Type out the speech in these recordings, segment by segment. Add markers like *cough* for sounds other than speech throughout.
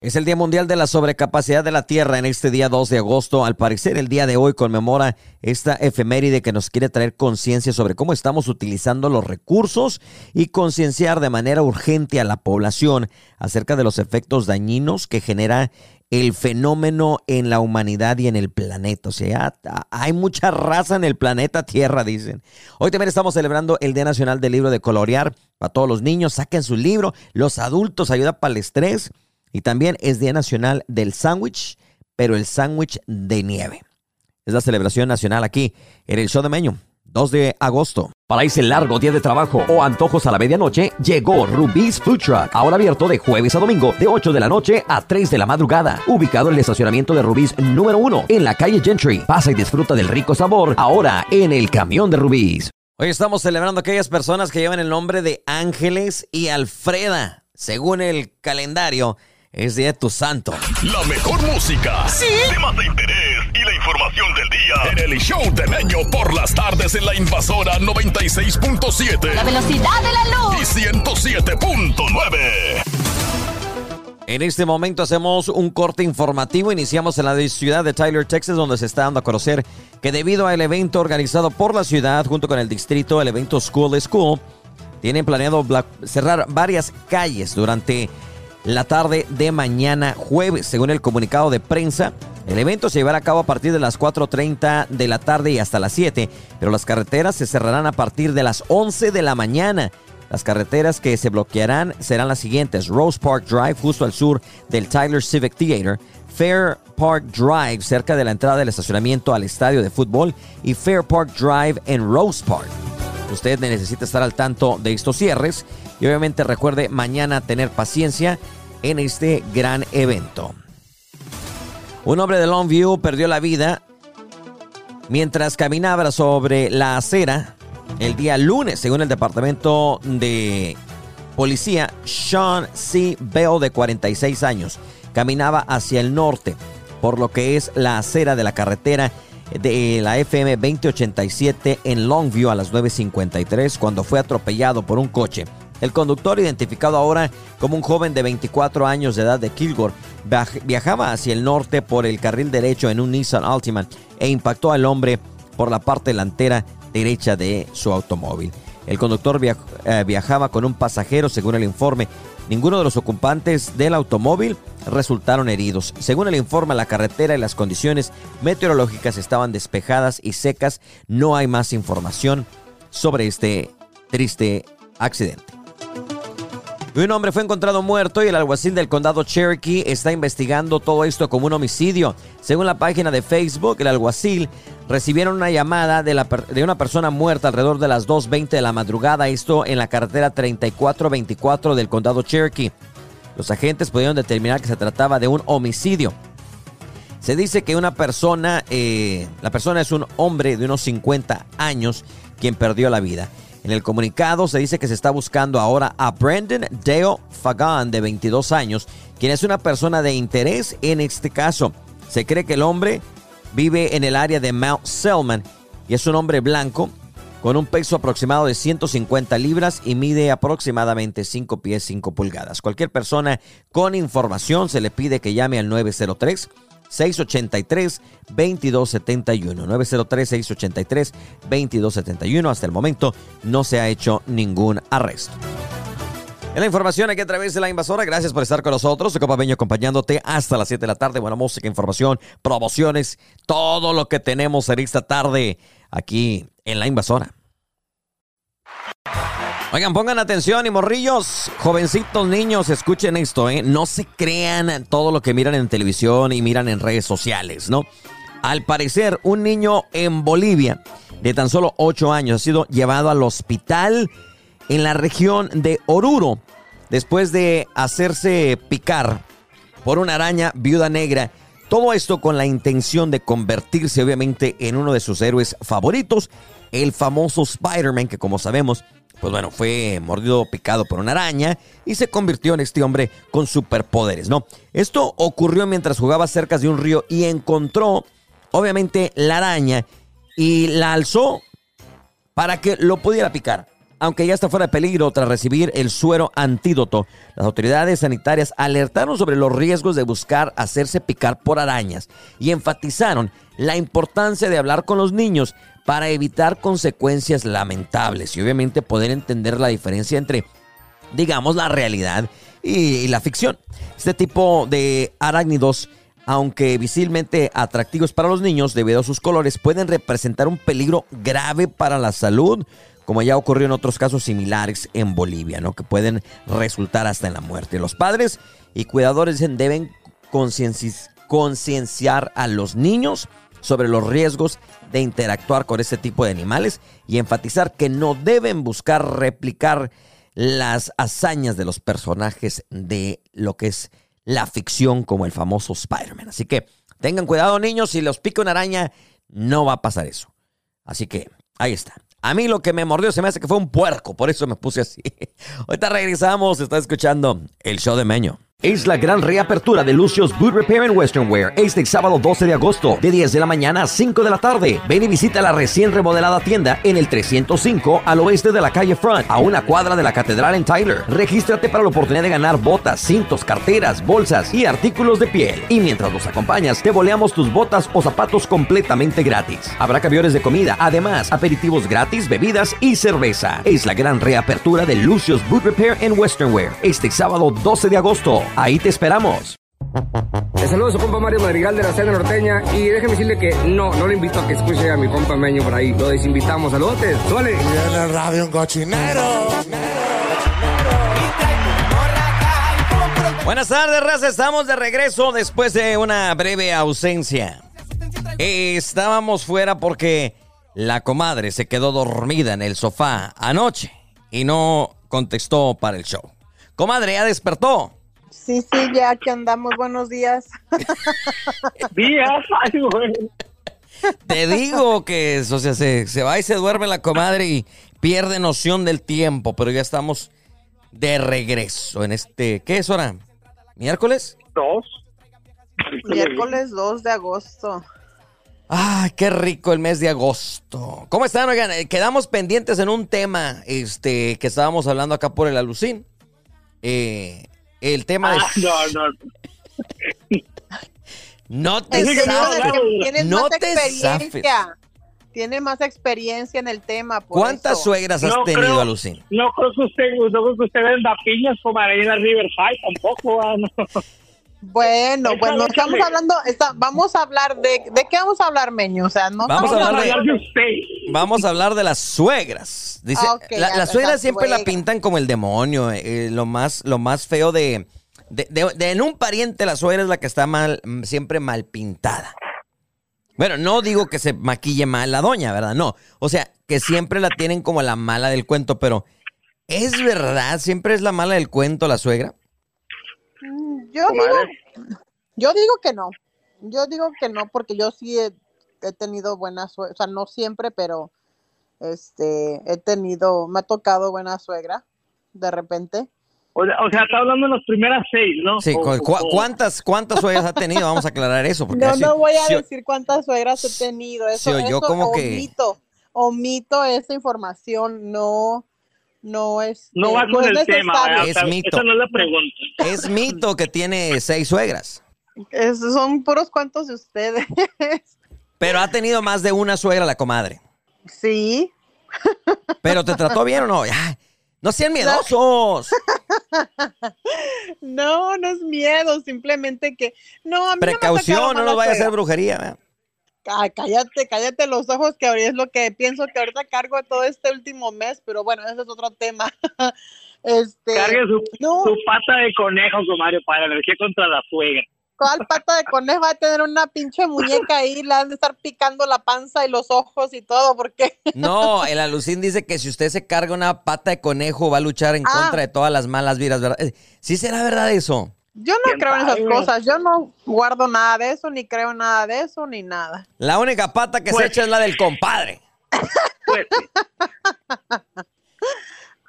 Es el Día Mundial de la Sobrecapacidad de la Tierra en este día 2 de agosto. Al parecer, el día de hoy conmemora esta efeméride que nos quiere traer conciencia sobre cómo estamos utilizando los recursos y concienciar de manera urgente a la población acerca de los efectos dañinos que genera el fenómeno en la humanidad y en el planeta. O sea, hay mucha raza en el planeta Tierra, dicen. Hoy también estamos celebrando el Día Nacional del Libro de Colorear. Para todos los niños, saquen su libro. Los adultos, ayuda para el estrés. Y también es Día Nacional del Sándwich, pero el sándwich de nieve. Es la celebración nacional aquí en el show de Meño. 2 de agosto. Para ese largo día de trabajo o antojos a la medianoche, llegó Rubí's Food Truck. Ahora abierto de jueves a domingo, de 8 de la noche a 3 de la madrugada. Ubicado en el estacionamiento de Rubí's número 1, en la calle Gentry. Pasa y disfruta del rico sabor, ahora en el camión de Rubí's. Hoy estamos celebrando aquellas personas que llevan el nombre de Ángeles y Alfreda. Según el calendario, es día de tu santo. La mejor música. Sí. Temas de interés y la información del día. En el show de Meño por las tardes en la invasora 96.7. La velocidad de la luz. Y 107.9. En este momento hacemos un corte informativo. Iniciamos en la ciudad de Tyler, Texas, donde se está dando a conocer que debido al evento organizado por la ciudad junto con el distrito, el evento School School, tienen planeado cerrar varias calles durante la tarde de mañana jueves. Según el comunicado de prensa, el evento se llevará a cabo a partir de las 4.30 de la tarde y hasta las 7, pero las carreteras se cerrarán a partir de las 11 de la mañana. Las carreteras que se bloquearán serán las siguientes: Rose Park Drive, justo al sur del Tyler Civic Theater, Fair Park Drive, cerca de la entrada del estacionamiento al estadio de fútbol, y Fair Park Drive en Rose Park. Usted necesita estar al tanto de estos cierres y obviamente recuerde mañana tener paciencia en este gran evento. Un hombre de Longview perdió la vida mientras caminaba sobre la acera el día lunes, según el departamento de policía. Sean C. Bell, de 46 años, caminaba hacia el norte, por lo que es la acera de la carretera de la FM 2087 en Longview a las 9.53 cuando fue atropellado por un coche el conductor, identificado ahora como un joven de 24 años de edad de Kilgore, viajaba hacia el norte por el carril derecho en un Nissan Altima e impactó al hombre por la parte delantera derecha de su automóvil. El conductor eh, viajaba con un pasajero, según el informe. Ninguno de los ocupantes del automóvil resultaron heridos. Según el informe, la carretera y las condiciones meteorológicas estaban despejadas y secas. No hay más información sobre este triste accidente. Un hombre fue encontrado muerto y el alguacil del condado Cherokee está investigando todo esto como un homicidio. Según la página de Facebook, el alguacil recibieron una llamada de, de una persona muerta alrededor de las 2.20 de la madrugada, esto en la carretera 3424 del condado Cherokee. Los agentes pudieron determinar que se trataba de un homicidio. Se dice que una persona, eh, la persona es un hombre de unos 50 años quien perdió la vida. En el comunicado se dice que se está buscando ahora a Brandon Dale Fagan, de 22 años, quien es una persona de interés en este caso. Se cree que el hombre vive en el área de Mount Selman y es un hombre blanco con un peso aproximado de 150 libras y mide aproximadamente 5 pies 5 pulgadas. Cualquier persona con información se le pide que llame al 903 683-2271. 903-683-2271. Hasta el momento no se ha hecho ningún arresto. La información aquí a través de la invasora, gracias por estar con nosotros. Copa Peño acompañándote hasta las 7 de la tarde. Buena música, información, promociones, todo lo que tenemos en esta tarde aquí en la invasora. Oigan, pongan atención y morrillos, jovencitos niños, escuchen esto, ¿eh? No se crean todo lo que miran en televisión y miran en redes sociales, ¿no? Al parecer, un niño en Bolivia de tan solo 8 años ha sido llevado al hospital en la región de Oruro después de hacerse picar por una araña viuda negra. Todo esto con la intención de convertirse obviamente en uno de sus héroes favoritos, el famoso Spider-Man, que como sabemos pues bueno, fue mordido picado por una araña y se convirtió en este hombre con superpoderes, ¿no? Esto ocurrió mientras jugaba cerca de un río y encontró, obviamente, la araña y la alzó para que lo pudiera picar. Aunque ya está fuera de peligro tras recibir el suero antídoto. Las autoridades sanitarias alertaron sobre los riesgos de buscar hacerse picar por arañas y enfatizaron la importancia de hablar con los niños para evitar consecuencias lamentables y obviamente poder entender la diferencia entre, digamos, la realidad y, la ficción. Este tipo de arácnidos aunque visiblemente atractivos para los niños debido a sus colores, pueden representar un peligro grave para la salud, como ya ocurrió en otros casos similares en Bolivia, ¿no? que pueden resultar hasta en la muerte. Los padres y cuidadores deben concienciar a los niños sobre los riesgos de interactuar con este tipo de animales y enfatizar que no deben buscar replicar las hazañas de los personajes de lo que es la ficción como el famoso Spider-Man. Así que tengan cuidado niños, si los pica una araña no va a pasar eso. Así que ahí está. A mí lo que me mordió se me hace que fue un puerco, por eso me puse así. *laughs* Ahorita regresamos, está escuchando el show de Meño. Es la gran reapertura de Lucio's Boot Repair and Western Wear este sábado 12 de agosto, de 10 de la mañana a 5 de la tarde. Ven y visita la recién remodelada tienda en el 305 al oeste de la calle Front, a una cuadra de la catedral en Tyler. Regístrate para la oportunidad de ganar botas, cintos, carteras, bolsas y artículos de piel. Y mientras nos acompañas, te boleamos tus botas o zapatos completamente gratis. Habrá camiones de comida, además, aperitivos gratis, bebidas y cerveza. Es la gran reapertura de Lucio's Boot Repair and Western Wear este sábado 12 de agosto. Ahí te esperamos. Le saludo a su compa Mario Madrigal de la Cena Norteña y déjeme decirle que no, no le invito a que escuche a mi compa Meño por ahí. Lo desinvitamos. Saludos, suele. Y en el radio un cochinero. Buenas tardes, raza. Estamos de regreso después de una breve ausencia. Estábamos fuera porque la comadre se quedó dormida en el sofá anoche y no contestó para el show. Comadre, ya despertó. Sí, sí, ya que andamos. Buenos días. *laughs* Días, ay, güey. Te digo que o sea, se, se va y se duerme la comadre y pierde noción del tiempo, pero ya estamos de regreso en este. ¿Qué es hora? ¿Miércoles? Dos. Miércoles 2 de agosto. Ay, qué rico el mes de agosto. ¿Cómo están? Oigan, eh, quedamos pendientes en un tema este, que estábamos hablando acá por el alucín. Eh, el tema de... Ah, no, no. *laughs* No te zafes. Tienes No más te experiencia. Tiene más experiencia en el tema. por ¿Cuántas eso. suegras has No tenido, creo- Alucín? No creo que usted, no creo que usted venda piñas como ahí en la Riverside tampoco. ah, no. *laughs* Bueno, Déjame, bueno, estamos hablando, está- vamos a hablar de, ¿de qué vamos a hablar, Meño? O sea, no Vamos a hablar de- usted. Vamos a hablar de las suegras. Dice, Ah, la- las suegras siempre la pintan como el demonio, eh, eh, lo más, lo más feo de, de, de- de en un pariente la suegra es la que está mal, mm, siempre mal pintada. Bueno, no digo que se maquille mal la doña, ¿verdad? No. O sea, que siempre la tienen como la mala del cuento, pero ¿es verdad? ¿Siempre es la mala del cuento la suegra? Mm, Yo digo, yo digo que no. Yo digo que no, porque yo sí he, he tenido buena suegra, o sea, no siempre, pero este, he tenido, me ha tocado buena suegra, de repente. O sea, o sea, está hablando de las primeras seis, ¿no? Sí, O- cu- o- cu- o- ¿cuántas, ¿cuántas suegras ha tenido? Vamos a aclarar eso. Porque No, así- no voy a decir cuántas suegras he tenido. Eso, se oyó eso como que- omito, omito esa información, no, no es. No va con es el tema. Es O sea, mito. Esa no es la pregunta. Es mito que tiene seis suegras. Es- son puros cuentos de ustedes. Pero ha tenido más de una suegra la comadre. sí, Pero te trató bien o no. Ya, no sean miedosos. *laughs* no, no es miedo, simplemente que no. A mí no me ha Precaución, no mala nos vaya a hacer brujería. ¿verdad? Cállate, cállate los ojos, que ahorita es lo que pienso que ahorita cargo todo este último mes, pero bueno, ese es otro tema. *laughs* Este, Cargue su, no, su pata de conejo, Mario, para la energía contra la suegra. ¿cuál pata de conejo va a tener una pinche muñeca ahí? Le han de estar picando la panza y los ojos y todo, porque *laughs* No, el alucín dice que si usted se carga una pata de conejo va a luchar en Ah. contra de todas las malas vidas, ¿verdad? Eh, ¿Sí será verdad eso? Yo no ¿Quién creo en esas cosas. Yo no guardo nada de eso, ni creo nada de eso, ni nada. La única pata que se Pues- echa es la del compadre. Pues, *laughs*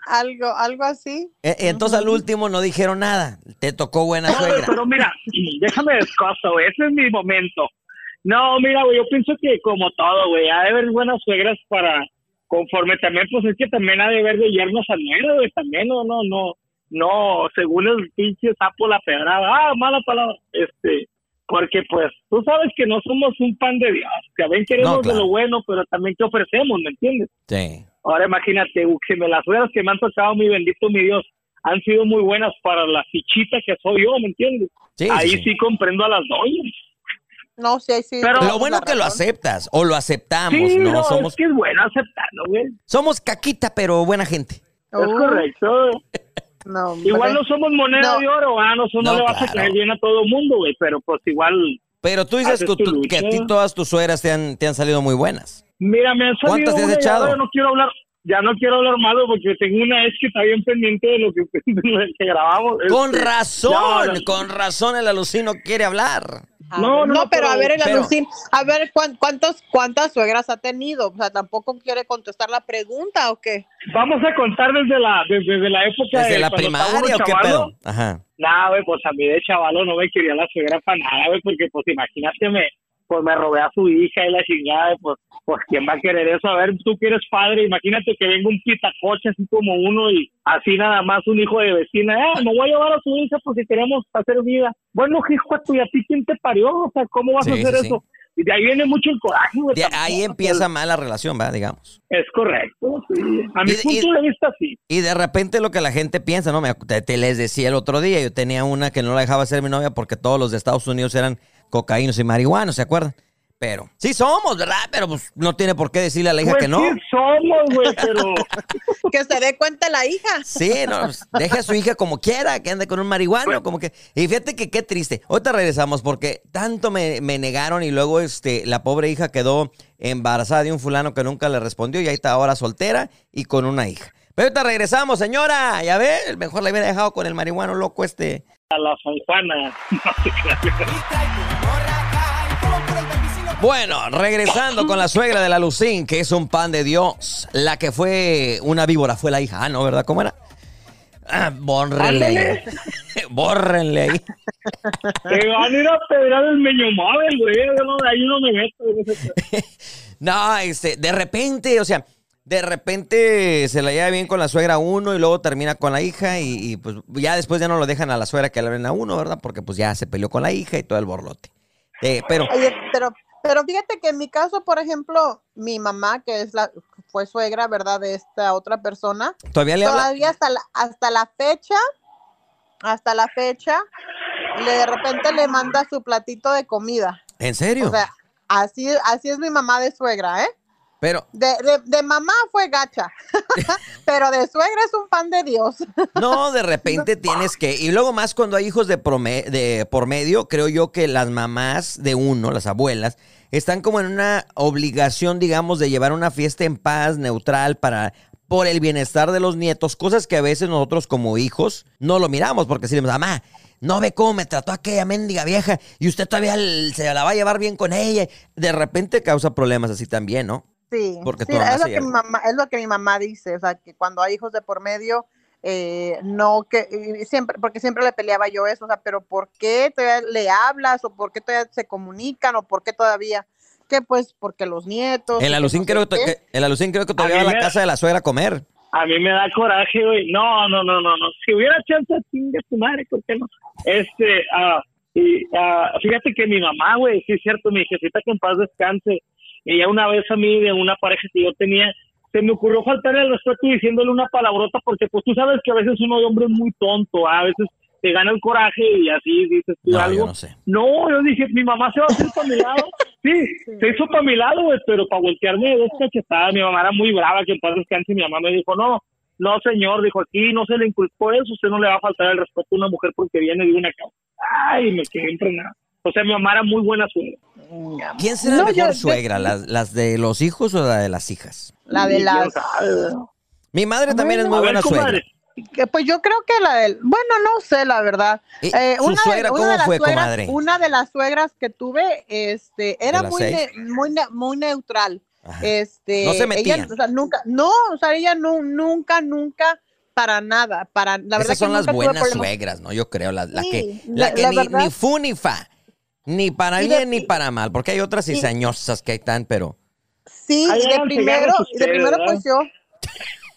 Algo, algo así. Eh, Entonces al último no dijeron nada. Te tocó buena no, suegra. pero mira, déjame descoso. Ese es mi momento. No, mira, güey, yo pienso que como todo, güey, ha de haber buenas suegras para, conforme también, pues es que también ha de ver de yernos al negro, güey, también, no, no, no, no, según el pinche sapo la pedrada, ah, mala palabra, este, porque pues tú sabes que no somos un pan de Dios, que a veces queremos No, claro. de lo bueno, pero también que ofrecemos, ¿me entiendes? Sí. Ahora imagínate, que me las suegras que me han tocado, mi bendito mi Dios, han sido muy buenas para la fichita que soy yo, ¿me entiendes? Sí, Ahí sí. sí, comprendo a las doñas. No, sí, sí. Pero- Lo bueno la que lo aceptas o lo aceptamos, sí, ¿no? no, somos, es que es bueno aceptarlo, güey. somos caquita, pero buena gente. Es Uh, correcto. *laughs* No. Igual no somos moneda No. de oro, ah, no, eso no, No, le vas claro. a caer bien a todo el mundo, güey, pero pues igual, Pero tú dices que, tu que a ti todas tus suegras te han, te han salido muy buenas. mira, me han salido ¿Cuántas te has echado? Ya no quiero hablar, ya no quiero hablar malo porque tengo una ex que está bien pendiente de lo que, *laughs* de lo que grabamos. Con Este, razón, con razón el alucino quiere hablar. No, no, no, pero, a ver, el pero- a ver, ¿cuán- ¿cuántos, ¿cuántas suegras ha tenido? O sea, tampoco quiere contestar la pregunta o qué. Vamos a contar desde la, desde, desde la época ¿Desde de la primaria o qué pedo? Ajá. Nah, güey, pues a mí de chavalo no me quería la suegra para nada, güey, porque pues imagínate, me, pues me robé a su hija y la chingada, pues, pues quién va a querer eso, a ver, tú que eres padre, imagínate que venga un pitacoche así como uno y así nada más un hijo de vecina, ah, me voy a llevar a su hija porque queremos hacer vida. Bueno, hijo, y a ti quién te parió, o sea, ¿cómo vas a hacer sí, sí. eso? Y de ahí viene mucho el coraje, güey. De ahí empieza mal la relación, va, digamos. Es correcto, sí. A mi Y- punto y- de vista, sí. Y de repente lo que la gente piensa, ¿no? Me, te, te les decía el otro día, yo tenía una que no la dejaba ser mi novia porque todos los de Estados Unidos eran cocaínos y marihuanos, ¿se acuerdan? Pero, sí somos, ¿verdad? Pero pues no tiene por qué decirle a la hija Pues que no. sí somos, güey, pero... *laughs* Que se dé cuenta la hija. Sí, no, pues, deje a su hija como quiera, que ande con un marihuano, como que... Y fíjate que qué triste. Ahorita regresamos porque tanto me, me negaron y luego este, la pobre hija quedó embarazada de un fulano que nunca le respondió y ahí está ahora soltera y con una hija. Pero ahorita regresamos, señora. Ya ve, mejor la hubiera dejado con el marihuano loco este. a la San Juana. *laughs* Bueno, regresando con la suegra de la Lucín, que es un pan de Dios. La que fue una víbora fue la hija, ah, ¿no? ¿Verdad? ¿Cómo era? Ah, bórrenle ahí. *laughs* bórrenle ahí. Te van a ir a pedrar el meño güey. Ahí no me meto. *laughs* No, este, de repente, o sea, de repente se la lleva bien con la suegra uno y luego termina con la hija y, y, pues ya después ya no lo dejan a la suegra que le ven a uno, ¿verdad? Porque pues ya se peleó con la hija y todo el borlote. Eh, pero, Oye, pero, pero fíjate que en mi caso, por ejemplo, mi mamá, que es la, fue suegra, ¿verdad? De esta otra persona, ¿todavía le todavía hasta la, hasta la fecha, hasta la fecha, le de repente le manda su platito de comida. ¿En serio? O sea, así, así es mi mamá de suegra, ¿eh? Pero, De, de, de mamá fue gacha, *laughs* pero de suegra es un pan de Dios. No, de *laughs* repente tienes que. Y luego más cuando hay hijos de, prome- de por medio, creo yo que las mamás de uno, las abuelas, están como en una obligación, digamos, de llevar una fiesta en paz, neutral, para por el bienestar de los nietos, cosas que a veces nosotros como hijos no lo miramos, porque decimos, mamá, no ve cómo me trató aquella mendiga vieja y usted todavía se la va a llevar bien con ella. De repente causa problemas así también, ¿no? Sí, Porque sí, es, lo que mi mamá, es lo que mi mamá dice, o sea, que cuando hay hijos de por medio, eh, no que y siempre, porque siempre le peleaba yo eso, o sea, pero ¿por qué todavía le hablas o por qué todavía se comunican o por qué todavía? Que pues porque los nietos. El alucín no creo, que, el alucín creo que todavía A va a la me- casa de la suegra a comer. A mí me da coraje, güey. No, no, no, no, no. Si hubiera chance, chingue tu madre, ¿por qué no? Este, ah, y ah, fíjate que mi mamá, güey, sí es cierto, mi jefita que en paz descanse. Ella una vez a mí, de una pareja que yo tenía, se me ocurrió faltar el respeto diciéndole una palabrota, porque pues tú sabes que a veces uno de hombre es muy tonto, ¿ah? a veces te gana el coraje y así dices tú No, yo algo. no sé. No, yo dije, mi mamá se va a hacer para mi lado. *laughs* Sí, se hizo para mi lado, pero para voltearme de dos cachetadas. Mi mamá era muy brava, que en paz descanse. y Mi mamá me dijo, no, no, señor, dijo, aquí no se le inculcó eso. Usted no le va a faltar el respeto a una mujer porque viene de una casa. Ay, me quedé impregnado. O sea, mi mamá era muy buena suegra. ¿Quién será No, la mejor yo- suegra? ¿Las, ¿Las de los hijos o la de las hijas? La de las ¿verdad? Mi madre también es muy A ver, buena suegra. comadre, pues yo creo que la del, bueno, no sé la verdad. ¿Y Eh, su suegra cómo las fue, suegras- comadre? Una de las suegras que tuve, este, era muy, ne- muy, ne- muy neutral. Ajá. Este, No se metía. ella, o sea, nunca, no, o sea, ella nu- nunca, nunca, para nada, para, la verdad Esas son que las buenas suegras, ¿no? Yo creo, la, la Sí, que, la la- que la ni, verdad- ni fu ni fa. Ni para Y de- bien ni para mal, porque hay otras y- cizañosas que hay tan, pero... sí, y de primero, y de primero ¿verdad? pues yo,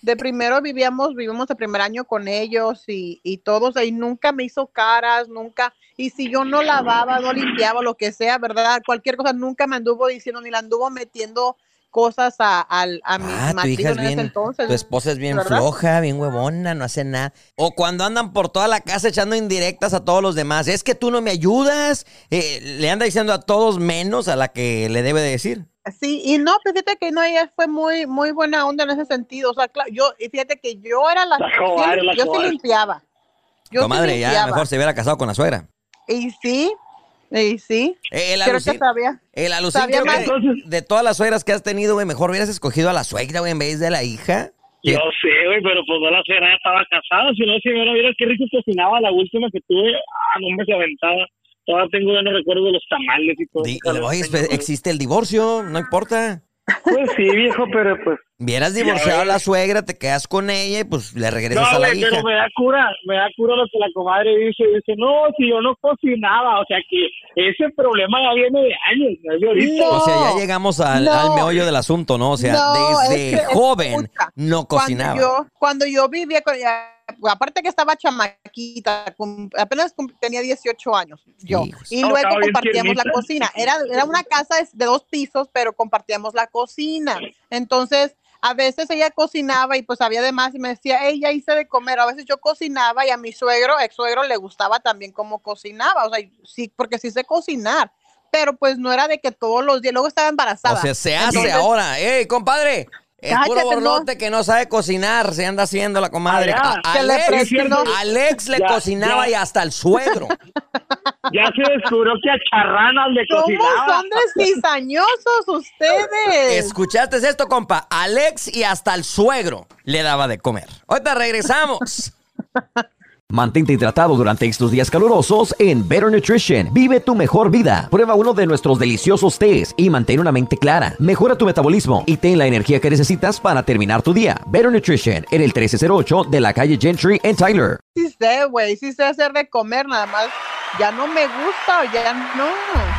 de primero vivíamos, vivimos el primer año con ellos y, y todos ahí nunca me hizo caras, nunca, y si yo no lavaba, no limpiaba, lo que sea, ¿verdad? Cualquier cosa, nunca me anduvo diciendo, ni la anduvo metiendo cosas a, al- a mi Ah, tu marido hija es en ese bien, entonces. tu esposa es bien ¿verdad? floja, bien huevona, no hace nada. O cuando andan por toda la casa echando indirectas a todos los demás. Es que tú no me ayudas. eh, le anda diciendo a todos menos a la que le debe de decir. Sí, y no, pues fíjate que no, ella fue muy, muy buena onda en ese sentido. O sea, claro, yo, y fíjate que yo era la, La sí, yo sí cobarde. limpiaba. Yo sí Comadre, ya mejor se hubiera casado con la suegra. Y sí, y sí. Eh, el Creo alucin, que sabía. el alucin sabía creo que más. Entonces- de todas las suegras que has tenido, güey, mejor hubieras escogido a la suegra, güey, en vez de la hija. Yo sé, güey, pero pues no la suegra ya estaba casada. Si no, si no, vieras qué rico cocinaba la última que tuve. Ah, no me se aventaba. Todavía tengo buenos recuerdos de los tamales y todo. Di- oye, existe el divorcio, no importa. Pues sí, viejo, pero pues. Vieras divorciado a la suegra, te quedas con ella y pues le regresas No, a la güey, hija. pero me da cura, me da cura lo que la comadre dice. Dice, no, si yo no cocinaba. O sea que ese problema ya viene de años, no es de ahorita. No. O sea, ya llegamos al, no. al meollo del asunto, ¿no? O sea, No, desde es que, joven escucha, no cocinaba. Cuando yo, cuando yo vivía con ella, aparte que estaba chamaquita, cum- apenas cum- tenía 18 años yo. Y luego compartíamos la cocina. Era, era una casa de- de dos pisos, pero compartíamos la cocina. Entonces, a veces ella cocinaba y pues había de más y me decía, ella hice de comer. A veces yo cocinaba y a mi suegro, ex suegro, le gustaba también cómo cocinaba. O sea, sí, porque sí sé cocinar. Pero pues no era de que todos los días, luego estaba embarazada. O sea, se hace Entonces, ahora. ¡Ey, compadre! Es puro Cállate, no. borlote que no sabe cocinar, se anda haciendo la comadre. Ah, A- le Alex, le Ya, cocinaba ya. y hasta el suegro. *laughs* Ya se descubrió que a charranas le ¿Cómo cocinaba. son de cizañosos ustedes? ¿Escuchaste esto, compa? Alex y hasta el suegro le daba de comer. Ahorita regresamos. *laughs* Mantente hidratado durante estos días calurosos en Better Nutrition. Vive tu mejor vida. Prueba uno de nuestros deliciosos tés y mantén una mente clara. Mejora tu metabolismo y ten la energía que necesitas para terminar tu día. Better Nutrition en el 1308 de la calle Gentry en Tyler. Sí sé, güey, sí sé hacer de comer, nada más ya no me gusta ya no.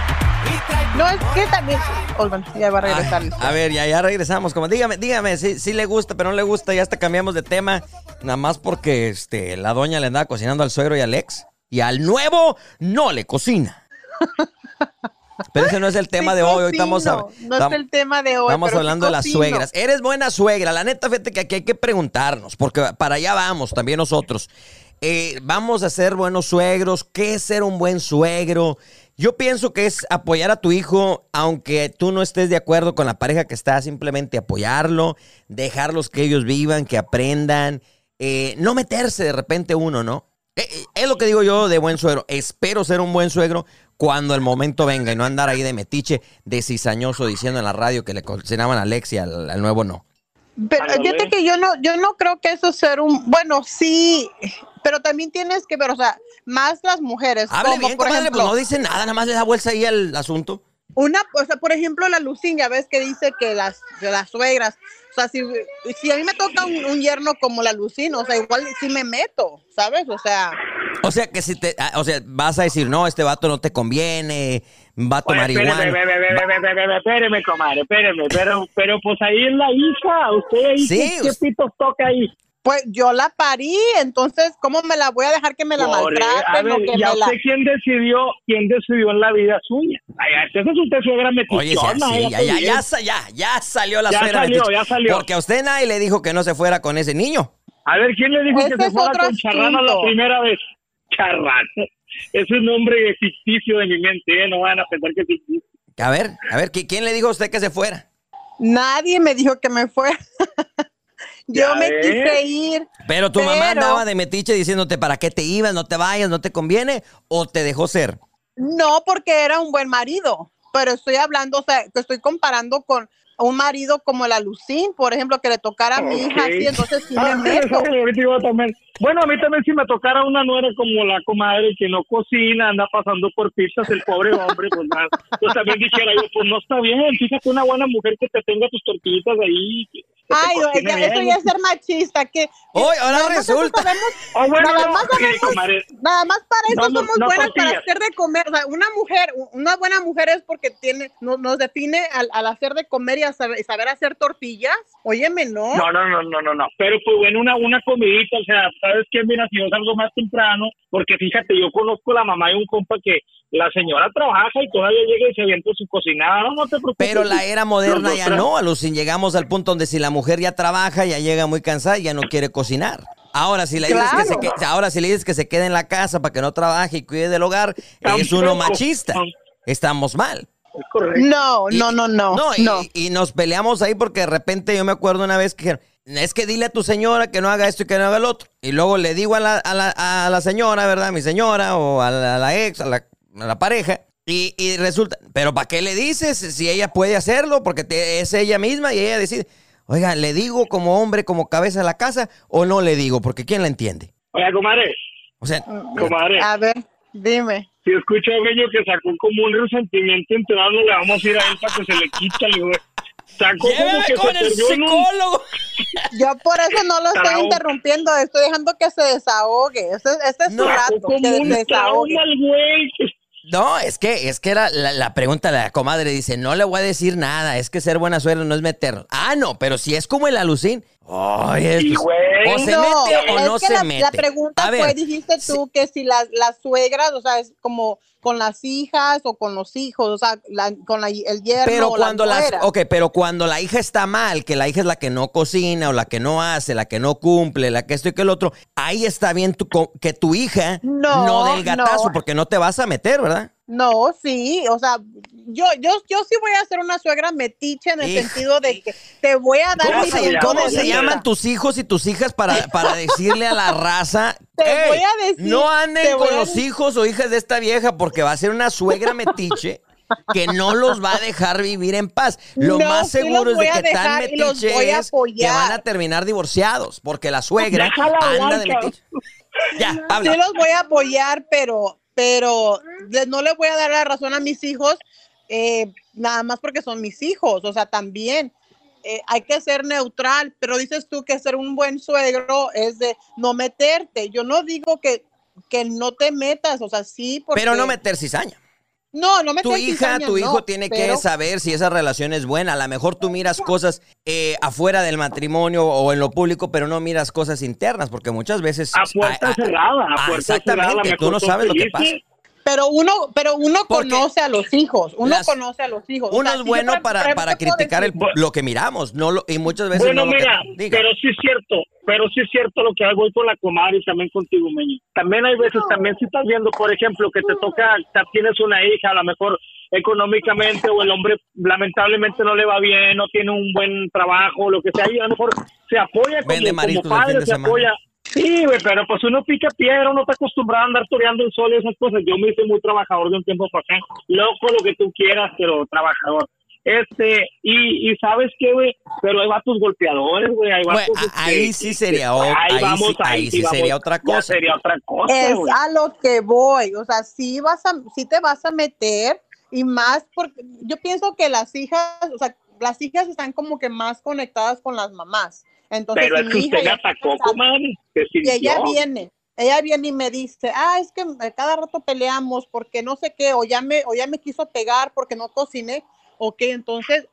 No, es que también... Oh, bueno, ya va a regresar. Ay, a ver, ya, ya regresamos. Como dígame, dígame, si, si le gusta, pero no le gusta, ya hasta cambiamos de tema. Nada más porque este, la doña le andaba cocinando al suegro y al ex. Y al nuevo no le cocina. Pero ese no es el *laughs* tema Sí de hoy. Hoy estamos, a- No tam- es el tema de hoy. estamos sí hablando de las suegras. Eres buena suegra. La neta, fíjate que aquí hay que preguntarnos, porque para allá vamos también nosotros. Eh, vamos a ser buenos suegros. ¿Qué es ser un buen suegro? Yo pienso que es apoyar a tu hijo, aunque tú no estés de acuerdo con la pareja que está, simplemente apoyarlo, dejarlos que ellos vivan, que aprendan, eh, no meterse de repente uno, ¿no? Eh, eh, es lo que digo yo de buen suegro. Espero ser un buen suegro cuando el momento venga y no andar ahí de metiche, de cizañoso diciendo en la radio que le cocinaban a Alex y al, al nuevo no. Pero fíjate que yo no, yo no creo que eso es ser un, bueno, sí, pero también tienes que ver, o sea, más las mujeres, Hable como bien, por comadre, ejemplo, pues no dice nada, nada más le da bolsa ahí al asunto. una, o sea, por ejemplo, la Lucín, ya ves que dice que las, las suegras, o sea, si, si a mí me toca un, un yerno como la Lucín, o sea, igual sí me meto, ¿sabes? O sea, O sea, que si te, ah, o sea, vas a decir, no, este vato no te conviene, vato Oye, marihuana. espéreme, espéreme, espéreme, comadre, espéreme, pero, pero pues ahí es la hija, usted ahí, Sí, ¿qué, qué pitos toca ahí? Pues yo la parí, entonces, ¿cómo me la voy a dejar que me la a maltraten o ver, que ¿y a me la... quién decidió, quién decidió en la vida suya? Ay, esa es usted suegra Oye, sí, metichona. sí, ella ya, ya, ya, ya, ya salió la Ya suegra salió, ya salió. Porque a usted nadie le dijo que no se fuera con ese niño. A ver, ¿quién le dijo Ese que se fuera con Charrana la primera vez? Charrana. Es un nombre ficticio de mi mente, ¿eh? no van a pensar que es ficticio. A ver, a ver, ¿qui- ¿quién le dijo a usted que se fuera? Nadie me dijo que me fuera. *laughs* yo me ves. quise ir. Pero tu mamá andaba de metiche diciéndote para qué te ibas, no te vayas, no te conviene, o te dejó ser. No, porque era un buen marido, pero estoy hablando, o sea, que estoy comparando con un marido como la Lucín, por ejemplo, que le tocara a mi hija así, entonces sí *laughs* Ah, me *laughs* meto. Bueno, a mí también si me tocara una nuera como la comadre que no cocina, anda pasando por pistas, el pobre hombre, pues más. Pues también dijera yo, pues no está bien, fíjate una buena mujer que te tenga tus tortillitas ahí, que, Ay, te oye, cocine ya- eso ya es ser machista. Que, Hoy, ahora nada más eso resulta. sabemos- *laughs* Oh, bueno, nada, más sabemos- comadre. nada más para eso No, no, somos no buenas para hacer de comer. O sea, una mujer, una buena mujer es porque tiene, no- nos define al, al hacer de comer y a saber, saber hacer tortillas. Óyeme, ¿no? No, no, no, no, no, no. Pero pues bueno, una, una comidita, o sea, ¿sabes qué? Mira, si yo salgo más temprano, porque fíjate, yo conozco la mamá de un compa que la señora trabaja y todavía llega y se avienta su cocinada. No, no te preocupes. Pero la era moderna Los ya no, Alucin. Llegamos al punto donde si la mujer ya trabaja, ya llega muy cansada y ya no quiere cocinar. Ahora si, le dices que se que- ahora, si le dices que se quede en la casa para que no trabaje y cuide del hogar, es uno machista. Estamos mal. No, Y- no, no, no. No, y, no. y nos peleamos ahí porque de repente yo me acuerdo una vez que dijeron, es que dile a tu señora que no haga esto y que no haga el otro. Y luego le digo a la, a la, a la señora, ¿verdad? Mi señora o a la, a la ex, a la, la pareja. Y, y resulta, pero ¿para qué le dices si ella puede hacerlo? Porque te- es ella misma y ella decide, oiga, ¿le digo como hombre, como cabeza de la casa o no le digo? Porque ¿quién la entiende? Oiga, comadre, O sea, comadre, A ver, dime. si escucho a Bello que sacó como un resentimiento entre no le vamos a ir a él para que se le quita, le digo, sacó como que con se el perdió en un... psicólogo. Yo por eso no lo estoy interrumpiendo, estoy dejando que se desahogue. Este, este es su rato, como que un se desahogue. trauma el güey. No, es que, es que era la, la pregunta la comadre. Dice, no le voy a decir nada, es que ser buena suegra no es meter. Ah, no, pero si es como el alucín. Ay, Sí, o se no, mete o no se la, mete. la pregunta A ver, fue, dijiste tú, que si las, las suegras, o sea, es como con las hijas o con los hijos, o sea, la- con la- el yerno Pero o cuando la las, ok, pero cuando la hija está mal, que la hija es la que no cocina o la que no hace, la que no cumple, la que esto y que el otro, ahí está bien tu que tu hija No, no del gatazo, no. porque no te vas a meter, ¿verdad? No, sí, o sea, yo, yo, yo sí voy a ser una suegra metiche en el Hija. sentido de que te voy a dar ¿Cómo mi se, cómo se vida. llaman tus hijos y tus hijas para, para decirle a la raza? Te "Ey, voy a decir- no anden voy con a los decir- hijos o hijas de esta vieja porque va a ser una suegra metiche que no los va a dejar vivir en paz. Lo No, más sí seguro es de a que tan dejar y los metiche voy a es que van a terminar divorciados porque la suegra Déjala anda de metiche. Ya, Sí habla. los voy a apoyar, pero, pero no le voy a dar la razón a mis hijos eh, nada más porque son mis hijos. O sea, también eh, hay que ser neutral, pero dices tú que ser un buen suegro es de no meterte. Yo no digo que, que no te metas, o sea, sí, porque... Pero no meter cizaña. No, no meter Tu hija, tu hijo no, tiene pero- que saber si esa relación es buena. A lo mejor tú miras cosas eh, afuera del matrimonio o en lo público, pero no miras cosas internas, porque muchas veces... A puerta ah, cerrada, a ah, puerta cerrada. a lo Exactamente, tú no sabes lo que pasa. Pero uno, pero uno Porque conoce a los hijos, uno las- conoce a los hijos. O Uno sea, es bueno para, para puedo criticar el, lo que miramos, no lo, y muchas veces Bueno, no lo que mira, diga. pero sí es cierto, pero sí es cierto lo que voy con la comadre y también contigo, Meño. También hay veces, también si estás viendo, por ejemplo, que te toca, tienes una hija, a lo mejor económicamente o el hombre lamentablemente no le va bien, no tiene un buen trabajo, lo que sea, y a lo mejor se apoya como, como padre, se semana. Sí, güey, pero pues uno pica piedra, uno está acostumbrado a andar toreando el sol y esas cosas. Yo me hice muy trabajador de un tiempo para acá. Loco, lo que tú quieras, pero trabajador. Este, y, y sabes qué, güey, pero hay vatos golpeadores, güey, hay vatos... este, ahí sí sería que- o- ahí vamos, sí- ahí sí vamos, sería otra cosa. sería otra cosa, Es a lo que voy, o sea, sí vas a, sí te vas a meter y más porque yo pienso que las hijas, o sea, las hijas están como que más conectadas con las mamás. Entonces, Pero si es que usted me atacó, comadre. y ella viene, ella viene y me dice, ah, es que eh, cada rato peleamos porque no sé qué, o ya me, o ya me quiso pegar porque no cociné, ok, entonces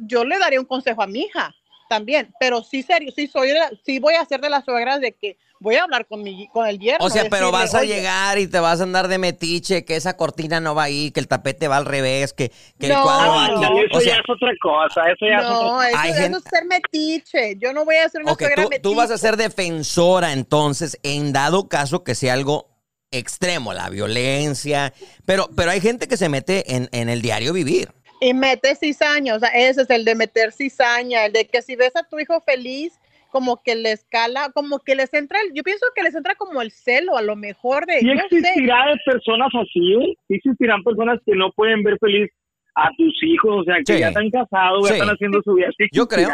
yo le daría un consejo a mi hija también, pero sí serio, sí soy, de la- sí voy a ser de las suegras de que voy a hablar con mi, con el yerno. O sea, pero decirle, vas a "Oye, llegar y te vas a andar de metiche, que esa cortina no va ahí, que el tapete va al revés, que, que el No, cuadro va Ah, aquí. eso O sea, ya es otra cosa, eso ya es otra No, eso, es ser metiche. Yo no voy a ser una ok, suegra tú, metiche. tú vas a ser defensora entonces, en dado caso que sea algo extremo, la violencia, pero, pero hay gente que se mete en, en el diario vivir. Y mete cizaña, o sea, ese es el de meter cizaña, el de que si ves a tu hijo feliz, como que le escala, como que les entra, el- yo pienso que les entra como el celo, a lo mejor de, sé, existirá de personas así, existirán personas que no pueden ver feliz a tus hijos, o sea, que Sí. ya están casados, Sí. ya están haciendo su vida. Sí Yo creo.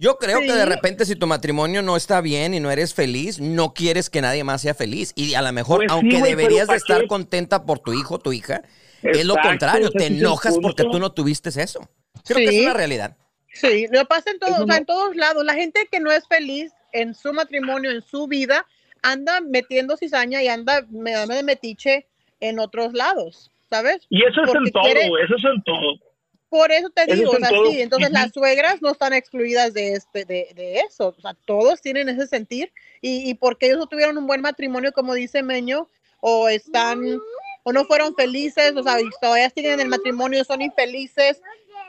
Yo creo que de repente si tu matrimonio no está bien y no eres feliz, no quieres que nadie más sea feliz. Y a lo mejor, Pues aunque deberías de ¿pa' estar qué? contenta por tu hijo tu hija, es lo contrario, te enojas porque tú no tuviste eso. Creo que es una realidad. Sí, lo pasa en todos, Eso o sea, en todos lados. La gente que no es feliz en su matrimonio, en su vida, anda metiendo cizaña y anda me de metiche en otros lados, ¿sabes? Y eso es Porque en todo, quiere- eso es en todo. Por eso te Eso digo, es o sea, sí, entonces Ujú. las suegras no están excluidas de este, de, de eso, o sea, todos tienen ese sentir y, y porque ellos no tuvieron un buen matrimonio, como dice Meño, o están, o no fueron felices, o sea, y todavía siguen en el matrimonio, son infelices,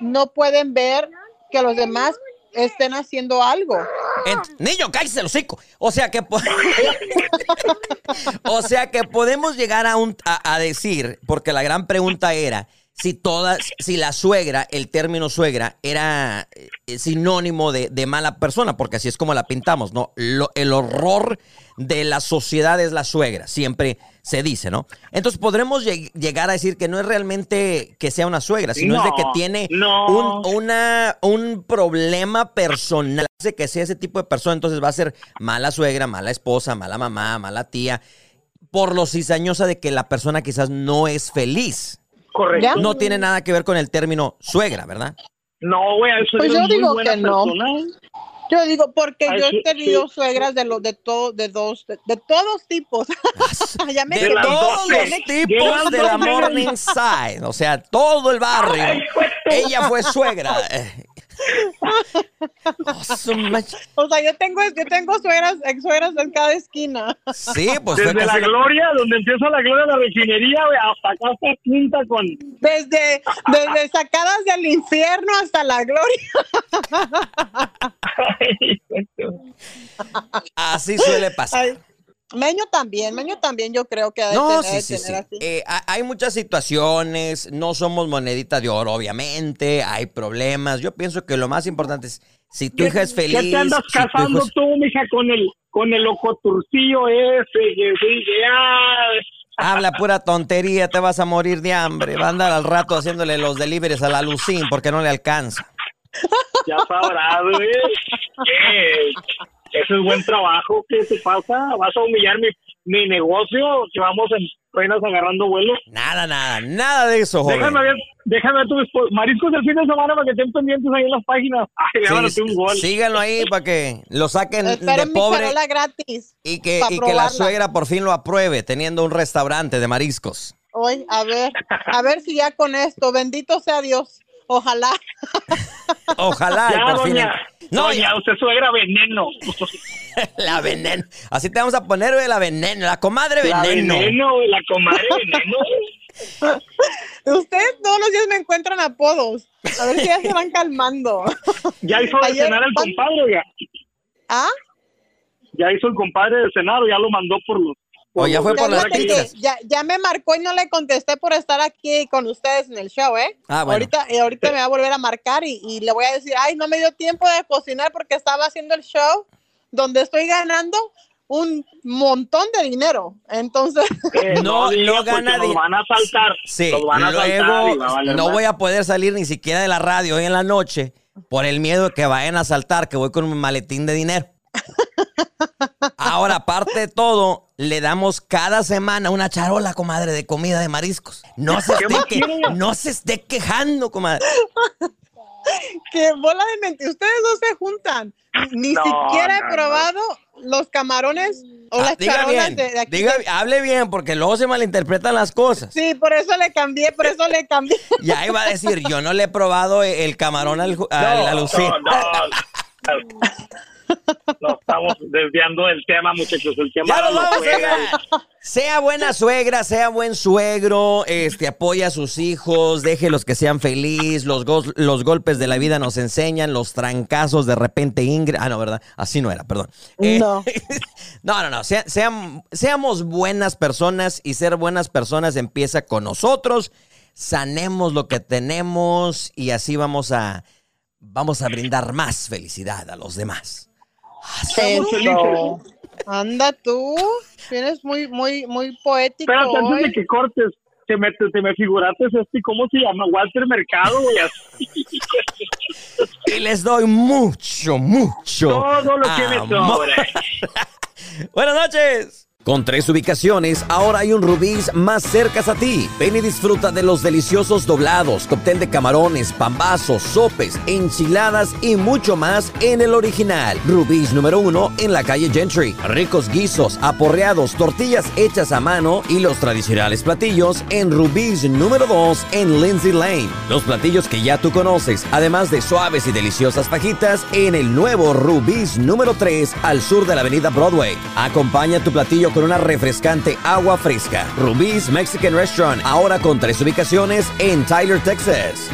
no pueden ver que los demás estén haciendo algo. Ent- niño, cállese el hocico. O sea que po- *laughs* O sea que podemos llegar a un a, a decir, porque la gran pregunta era si todas, si la suegra, el término suegra, era eh, sinónimo de, de mala persona, porque así es como la pintamos, ¿no? Lo- el horror de la sociedad es la suegra, siempre se dice, ¿no? Entonces podremos lleg- llegar a decir que no es realmente que sea una suegra, sino es de que tiene no. un, una, un problema personal hace que sea ese tipo de persona, entonces va a ser mala suegra, mala esposa, mala mamá, mala tía, por lo cizañosa de que la persona quizás no es feliz. Correcto. ¿Ya? No tiene nada que ver con el término suegra, ¿verdad? No, güey, eso Pues es yo muy digo buena que no. Yo digo, porque Ay, yo he tenido sí. suegras de los de todo, de dos, de, de todos tipos. *laughs* ya me De todos los tipos de la Morning Side, o sea, todo el barrio. Ay, Ella fue suegra. Oh, O sea, yo tengo, yo tengo suegras, ex suegras en cada esquina. Sí, pues Desde la casi- gloria, donde empieza la gloria de la refinería, hasta acá hasta quinta con... Desde, desde sacadas del infierno hasta la gloria. *laughs* así suele pasar. Ay, Meño también, Meño también yo creo que ha de No, tener, sí, de sí, tener sí. así. Eh, ha- hay muchas situaciones, no somos monedita de oro, obviamente, hay problemas. Yo pienso que lo más importante es si tu hija es feliz. ¿Qué te andas si casando es- tú, mija, con el con el ocoturcillo ese? Que ya... Habla pura tontería, te vas a morir de hambre. Va a andar al rato haciéndole los deliveries a la Lucín porque no le alcanza. Ya sabrás, güey. ¿Qué? Ese es buen trabajo. ¿Qué te pasa? ¿Vas a humillar mi, mi negocio? Que vamos en apenas agarrando vuelo. Nada, nada, nada de eso, joven. Déjame ver, déjame ver tu mariscos del fin de semana para que estén pendientes ahí en las páginas. Ay, Sí, un gol. síganlo ahí para que lo saquen Esperen de mi pobre charola gratis. y que, y que la suegra por fin lo apruebe teniendo un restaurante de mariscos. Hoy, a ver, a ver si ya con esto, bendito sea Dios. Ojalá. Ojalá Ya, por fin. doña, No, doña, ya- usted suegra veneno. *laughs* la veneno. Así te vamos a poner güey, la veneno, la comadre La veneno. veneno, güey, la comadre veneno. *laughs* Ustedes todos los días me encuentran apodos. A ver si ya se van *laughs* calmando. Ya hizo de Ayer- cenar el compadre, ya. ¿Ah? Ya hizo el compadre de cenar, ya lo mandó por los. O ya fue Ya, por las pizzas. ya, ya me marcó y no le contesté por estar aquí con ustedes en el show, ¿eh? Ah, bueno. Ahorita, eh, ahorita me va a volver a marcar y, y le voy a decir, ay, no me dio tiempo de cocinar porque estaba haciendo el show donde estoy ganando un montón de dinero. Entonces, *laughs* Eh, No, no gana Nos di- van a saltar. Sí, Nos van a saltar luego va a no más. voy a poder salir ni siquiera de la radio hoy en la noche por el miedo de que vayan a saltar, que voy con un maletín de dinero. Ahora, aparte de todo, le damos cada semana una charola, comadre, de comida de mariscos. No se ¿Qué esté, más que- quiere? no se esté quejando, comadre. que bola de mentira. Ustedes no se juntan. Ni No, siquiera no, he no. probado los camarones o Ah, las diga charolas bien, de, de aquí. diga- hable bien, porque luego se malinterpretan las cosas. Sí, por eso le cambié, por eso le cambié. Y ahí va a decir, yo no le he probado el camarón al, al- a Lucía. *laughs* *laughs* No, no, no. Nos estamos desviando del tema, muchachos. El tema Ya vamos. Sea buena suegra, sea buen suegro, este, apoya a sus hijos, déjelos que sean felices, los, golpes de la vida nos enseñan, los trancazos de repente Ingrid, ah, no, ¿verdad? Así no era, perdón. Eh, No. *laughs* no, no, no, sea- sean- seamos buenas personas y ser buenas personas empieza con nosotros, sanemos lo que tenemos y así vamos a, vamos a brindar más felicidad a los demás. Eso. Anda tú, vienes muy, muy, muy poético Espérate, antes de hoy. que cortes, te me, te me figuraste este, ¿cómo se llama? Walter Mercado, güey. Y les doy mucho, mucho. Todo lo que me sobra. Buenas noches. Con tres ubicaciones, ahora hay un Rubí's más cerca a ti. Ven y disfruta de los deliciosos doblados, cóctel de camarones, pambazos, sopes, enchiladas y mucho más en el original. Rubí's número uno en la calle Gentry. Ricos guisos, aporreados, tortillas hechas a mano y los tradicionales platillos en Rubí's número 2 en Lindsay Lane. Los platillos que ya tú conoces, además de suaves y deliciosas fajitas en el nuevo Rubí's número 3 al sur de la avenida Broadway. Acompaña tu platillo una refrescante agua fresca. Rubí's Mexican Restaurant, ahora con tres ubicaciones en Tyler, Texas.